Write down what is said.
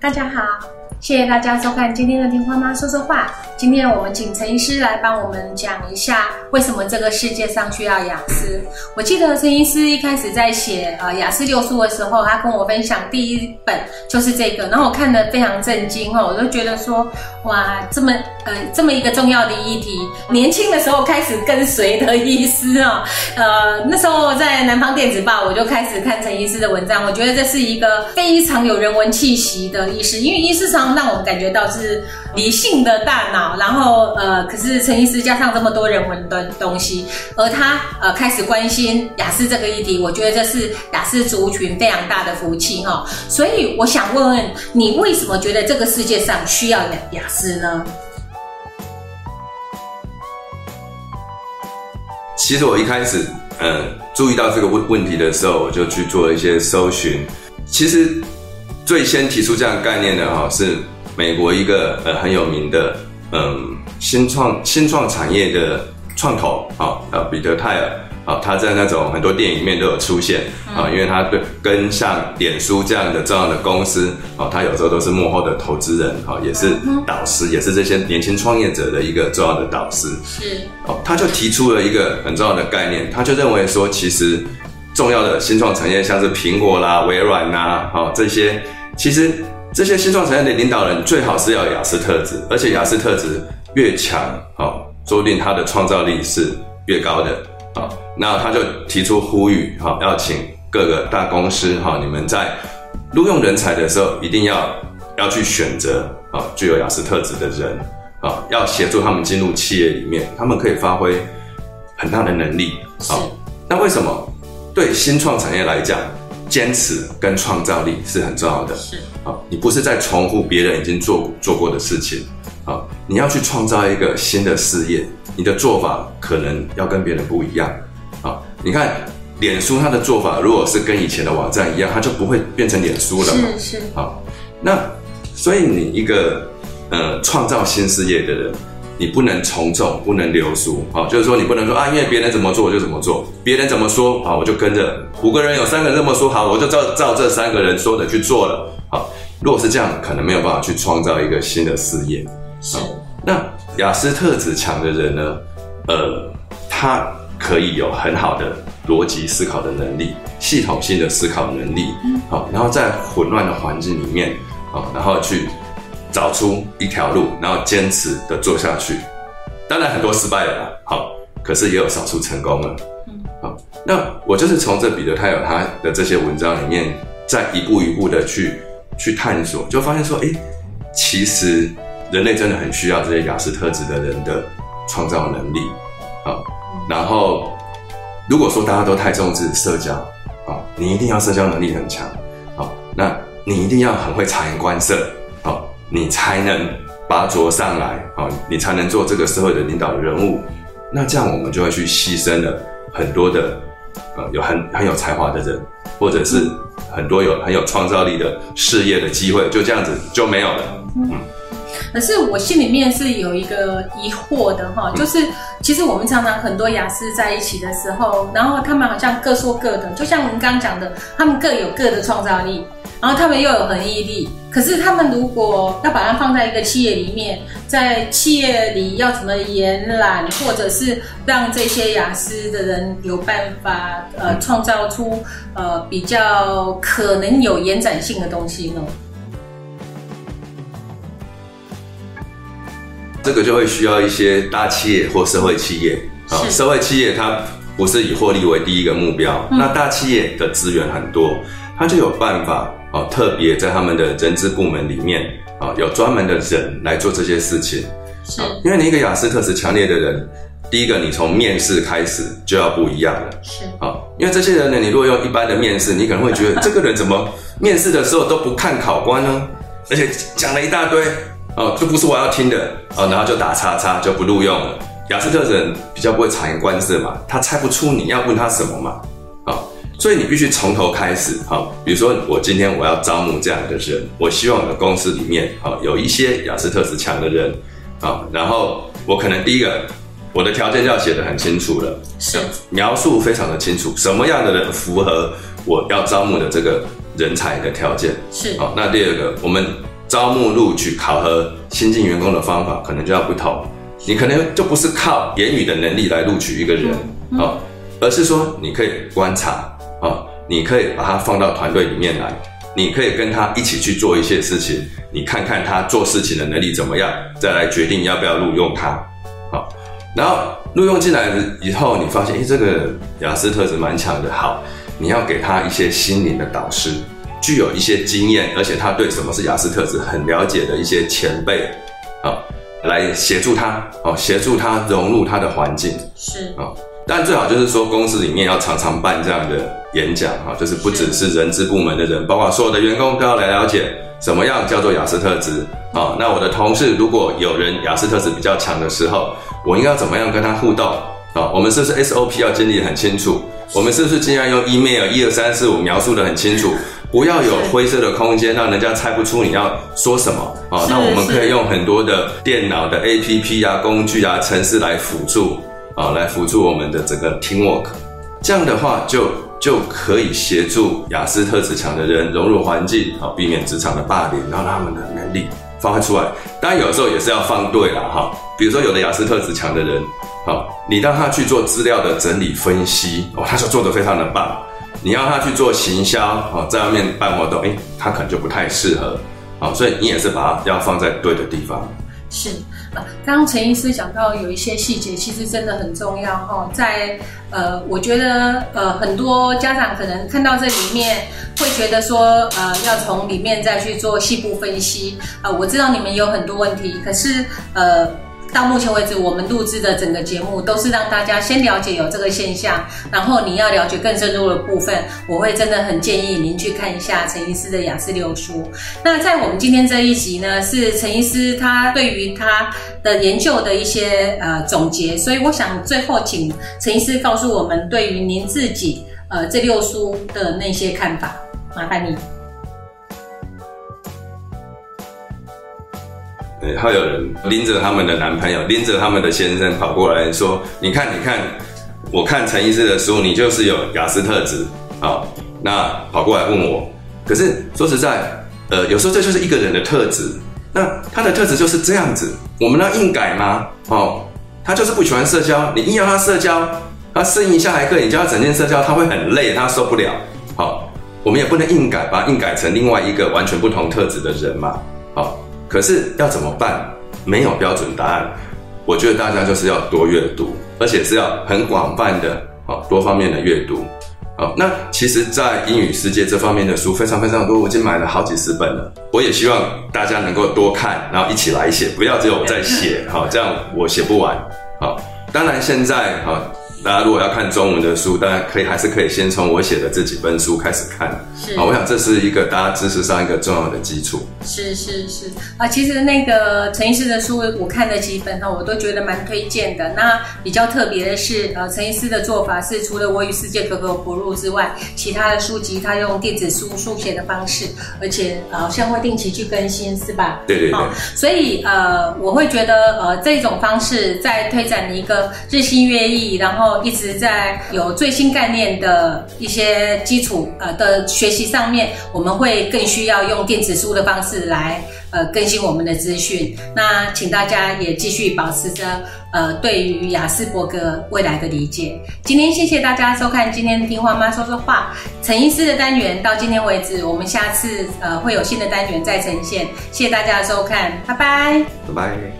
大家好，谢谢大家收看今天的《听花妈说说话》。今天我们请陈医师来帮我们讲一下，为什么这个世界上需要雅思。我记得陈医师一开始在写呃雅思六书的时候，他跟我分享第一本就是这个，然后我看得非常震惊哦，我就觉得说，哇，这么呃这么一个重要的议题，年轻的时候开始跟随的医师啊，呃那时候在南方电子报我就开始看陈医师的文章，我觉得这是一个非常有人文气息的医师，因为医师常让我们感觉到是理性的大脑。然后呃，可是陈医师加上这么多人文的东西，而他呃开始关心雅思这个议题，我觉得这是雅思族群非常大的福气哈。所以我想问问你，为什么觉得这个世界上需要雅雅思呢？其实我一开始呃注意到这个问问题的时候，我就去做了一些搜寻。其实最先提出这样概念的哈是美国一个呃很有名的。嗯，新创新创产业的创投啊，呃，彼得泰尔啊，他在那种很多电影里面都有出现啊，因为他对跟像脸书这样的重要的公司啊，他有时候都是幕后的投资人啊，也是导师，也是这些年轻创业者的一个重要的导师。是哦，他就提出了一个很重要的概念，他就认为说，其实重要的新创产业像是苹果啦、微软呐，哦这些，其实。这些新创产业的领导人最好是要雅思特质，而且雅思特质越强，哦，说不定他的创造力是越高的，啊，那他就提出呼吁，哈，要请各个大公司，哈，你们在录用人才的时候，一定要要去选择，啊，具有雅思特质的人，啊，要协助他们进入企业里面，他们可以发挥很大的能力，啊，那为什么对新创产业来讲？坚持跟创造力是很重要的。是啊，你不是在重复别人已经做做过的事情啊，你要去创造一个新的事业，你的做法可能要跟别人不一样啊。你看，脸书它的做法，如果是跟以前的网站一样，它就不会变成脸书了嘛。是是。好，那所以你一个呃创造新事业的人。你不能从众，不能流俗，啊，就是说你不能说啊，因为别人怎么做我就怎么做，别人怎么说啊，我就跟着。五个人有三个人这么说，好，我就照照这三个人说的去做了，好，如果是这样，可能没有办法去创造一个新的事业。是，那雅思特质强的人呢，呃，他可以有很好的逻辑思考的能力，系统性的思考能力，好，然后在混乱的环境里面，啊，然后去。找出一条路，然后坚持的做下去。当然很多失败了，好，可是也有少数成功了。嗯，好，那我就是从这彼得泰尔他的这些文章里面，再一步一步的去去探索，就发现说，哎，其实人类真的很需要这些雅思特质的人的创造能力。好，然后如果说大家都太重视社交，啊，你一定要社交能力很强，好，那你一定要很会察言观色。你才能拔擢上来，啊，你才能做这个社会的领导人物。那这样我们就会去牺牲了很多的，呃，有很很有才华的人，或者是很多有很有创造力的事业的机会，就这样子就没有了。嗯。可是我心里面是有一个疑惑的哈，就是其实我们常常很多雅思在一起的时候，然后他们好像各说各的，就像您刚刚讲的，他们各有各的创造力。然后他们又有恒毅力，可是他们如果要把它放在一个企业里面，在企业里要怎么延揽，或者是让这些雅思的人有办法呃创造出呃比较可能有延展性的东西呢？这个就会需要一些大企业或社会企业啊，社会企业它不是以获利为第一个目标，那大企业的资源很多，它就有办法。啊，特别在他们的人资部门里面啊，有专门的人来做这些事情。是，因为你一个雅思特质强烈的人，第一个你从面试开始就要不一样了。是，啊，因为这些人呢，你如果用一般的面试，你可能会觉得 这个人怎么面试的时候都不看考官呢？而且讲了一大堆，哦，这不是我要听的，哦，然后就打叉叉就不录用了。雅思特人比较不会察言观色嘛，他猜不出你要问他什么嘛。啊所以你必须从头开始，好，比如说我今天我要招募这样的人，我希望我的公司里面，好有一些雅思特质强的人，啊，然后我可能第一个，我的条件就要写得很清楚了，是描述非常的清楚，什么样的人符合我要招募的这个人才的条件，是，好，那第二个，我们招募、录取、考核新进员工的方法可能就要不同。你可能就不是靠言语的能力来录取一个人啊，而是说你可以观察啊，你可以把他放到团队里面来，你可以跟他一起去做一些事情，你看看他做事情的能力怎么样，再来决定要不要录用他。好，然后录用进来了以后，你发现诶，这个雅思特质蛮强的，好，你要给他一些心灵的导师，具有一些经验，而且他对什么是雅思特质很了解的一些前辈啊。来协助他哦，协助他融入他的环境是啊，但最好就是说公司里面要常常办这样的演讲哈，就是不只是人资部门的人，包括所有的员工都要来了解什么样叫做雅思特质啊。那我的同事如果有人雅思特质比较强的时候，我应该怎么样跟他互动啊？我们是不是 SOP 要建立很清楚？我们是不是尽量用 email 一二三四五描述的很清楚？不要有灰色的空间，让人家猜不出你要说什么啊！那我们可以用很多的电脑的 APP 啊、工具啊、程式来辅助啊，来辅助我们的整个 teamwork。这样的话，就就可以协助雅思特质强的人融入环境好，避免职场的霸凌，让他们的能力发挥出来。当然，有时候也是要放对了哈。比如说，有的雅思特质强的人，好，你让他去做资料的整理分析哦，他就做得非常的棒。你要他去做行销，哦，在外面办活动，哎，他可能就不太适合，好，所以你也是把它要放在对的地方。是啊，刚刚陈医师讲到有一些细节，其实真的很重要哈。在呃，我觉得呃，很多家长可能看到这里面会觉得说，呃，要从里面再去做细部分析。呃，我知道你们有很多问题，可是呃。到目前为止，我们录制的整个节目都是让大家先了解有这个现象，然后你要了解更深入的部分，我会真的很建议您去看一下陈医师的雅思六书。那在我们今天这一集呢，是陈医师他对于他的研究的一些呃总结，所以我想最后请陈医师告诉我们对于您自己呃这六书的那些看法，麻烦你。然后有人拎着他们的男朋友，拎着他们的先生跑过来说：“你看，你看，我看陈医师的书，你就是有雅思特质啊。”那跑过来问我，可是说实在，呃，有时候这就是一个人的特质。那他的特质就是这样子，我们要硬改吗？哦，他就是不喜欢社交，你硬要他社交，他适应一下还可以，你叫他整天社交，他会很累，他受不了。好，我们也不能硬改，把硬改成另外一个完全不同特质的人嘛。好。可是要怎么办？没有标准答案。我觉得大家就是要多阅读，而且是要很广泛的、好多方面的阅读。好，那其实，在英语世界这方面的书非常非常多，我已经买了好几十本了。我也希望大家能够多看，然后一起来写，不要只有我在写，好，这样我写不完。好，当然现在，好。大家如果要看中文的书，当然可以还是可以先从我写的这几本书开始看。是啊，我想这是一个大家知识上一个重要的基础。是是是啊，其实那个陈医师的书我看了几本哈，我都觉得蛮推荐的。那比较特别的是，呃，陈医师的做法是除了我与世界格格不入之外，其他的书籍他用电子书书写的方式，而且好像会定期去更新，是吧？对对对。所以呃，我会觉得呃，这种方式在推展一个日新月异，然后。一直在有最新概念的一些基础呃的学习上面，我们会更需要用电子书的方式来呃更新我们的资讯。那请大家也继续保持着呃对于雅斯伯格未来的理解。今天谢谢大家收看今天听话妈说说话陈医师的单元到今天为止，我们下次呃会有新的单元再呈现。谢谢大家的收看，拜拜，拜拜。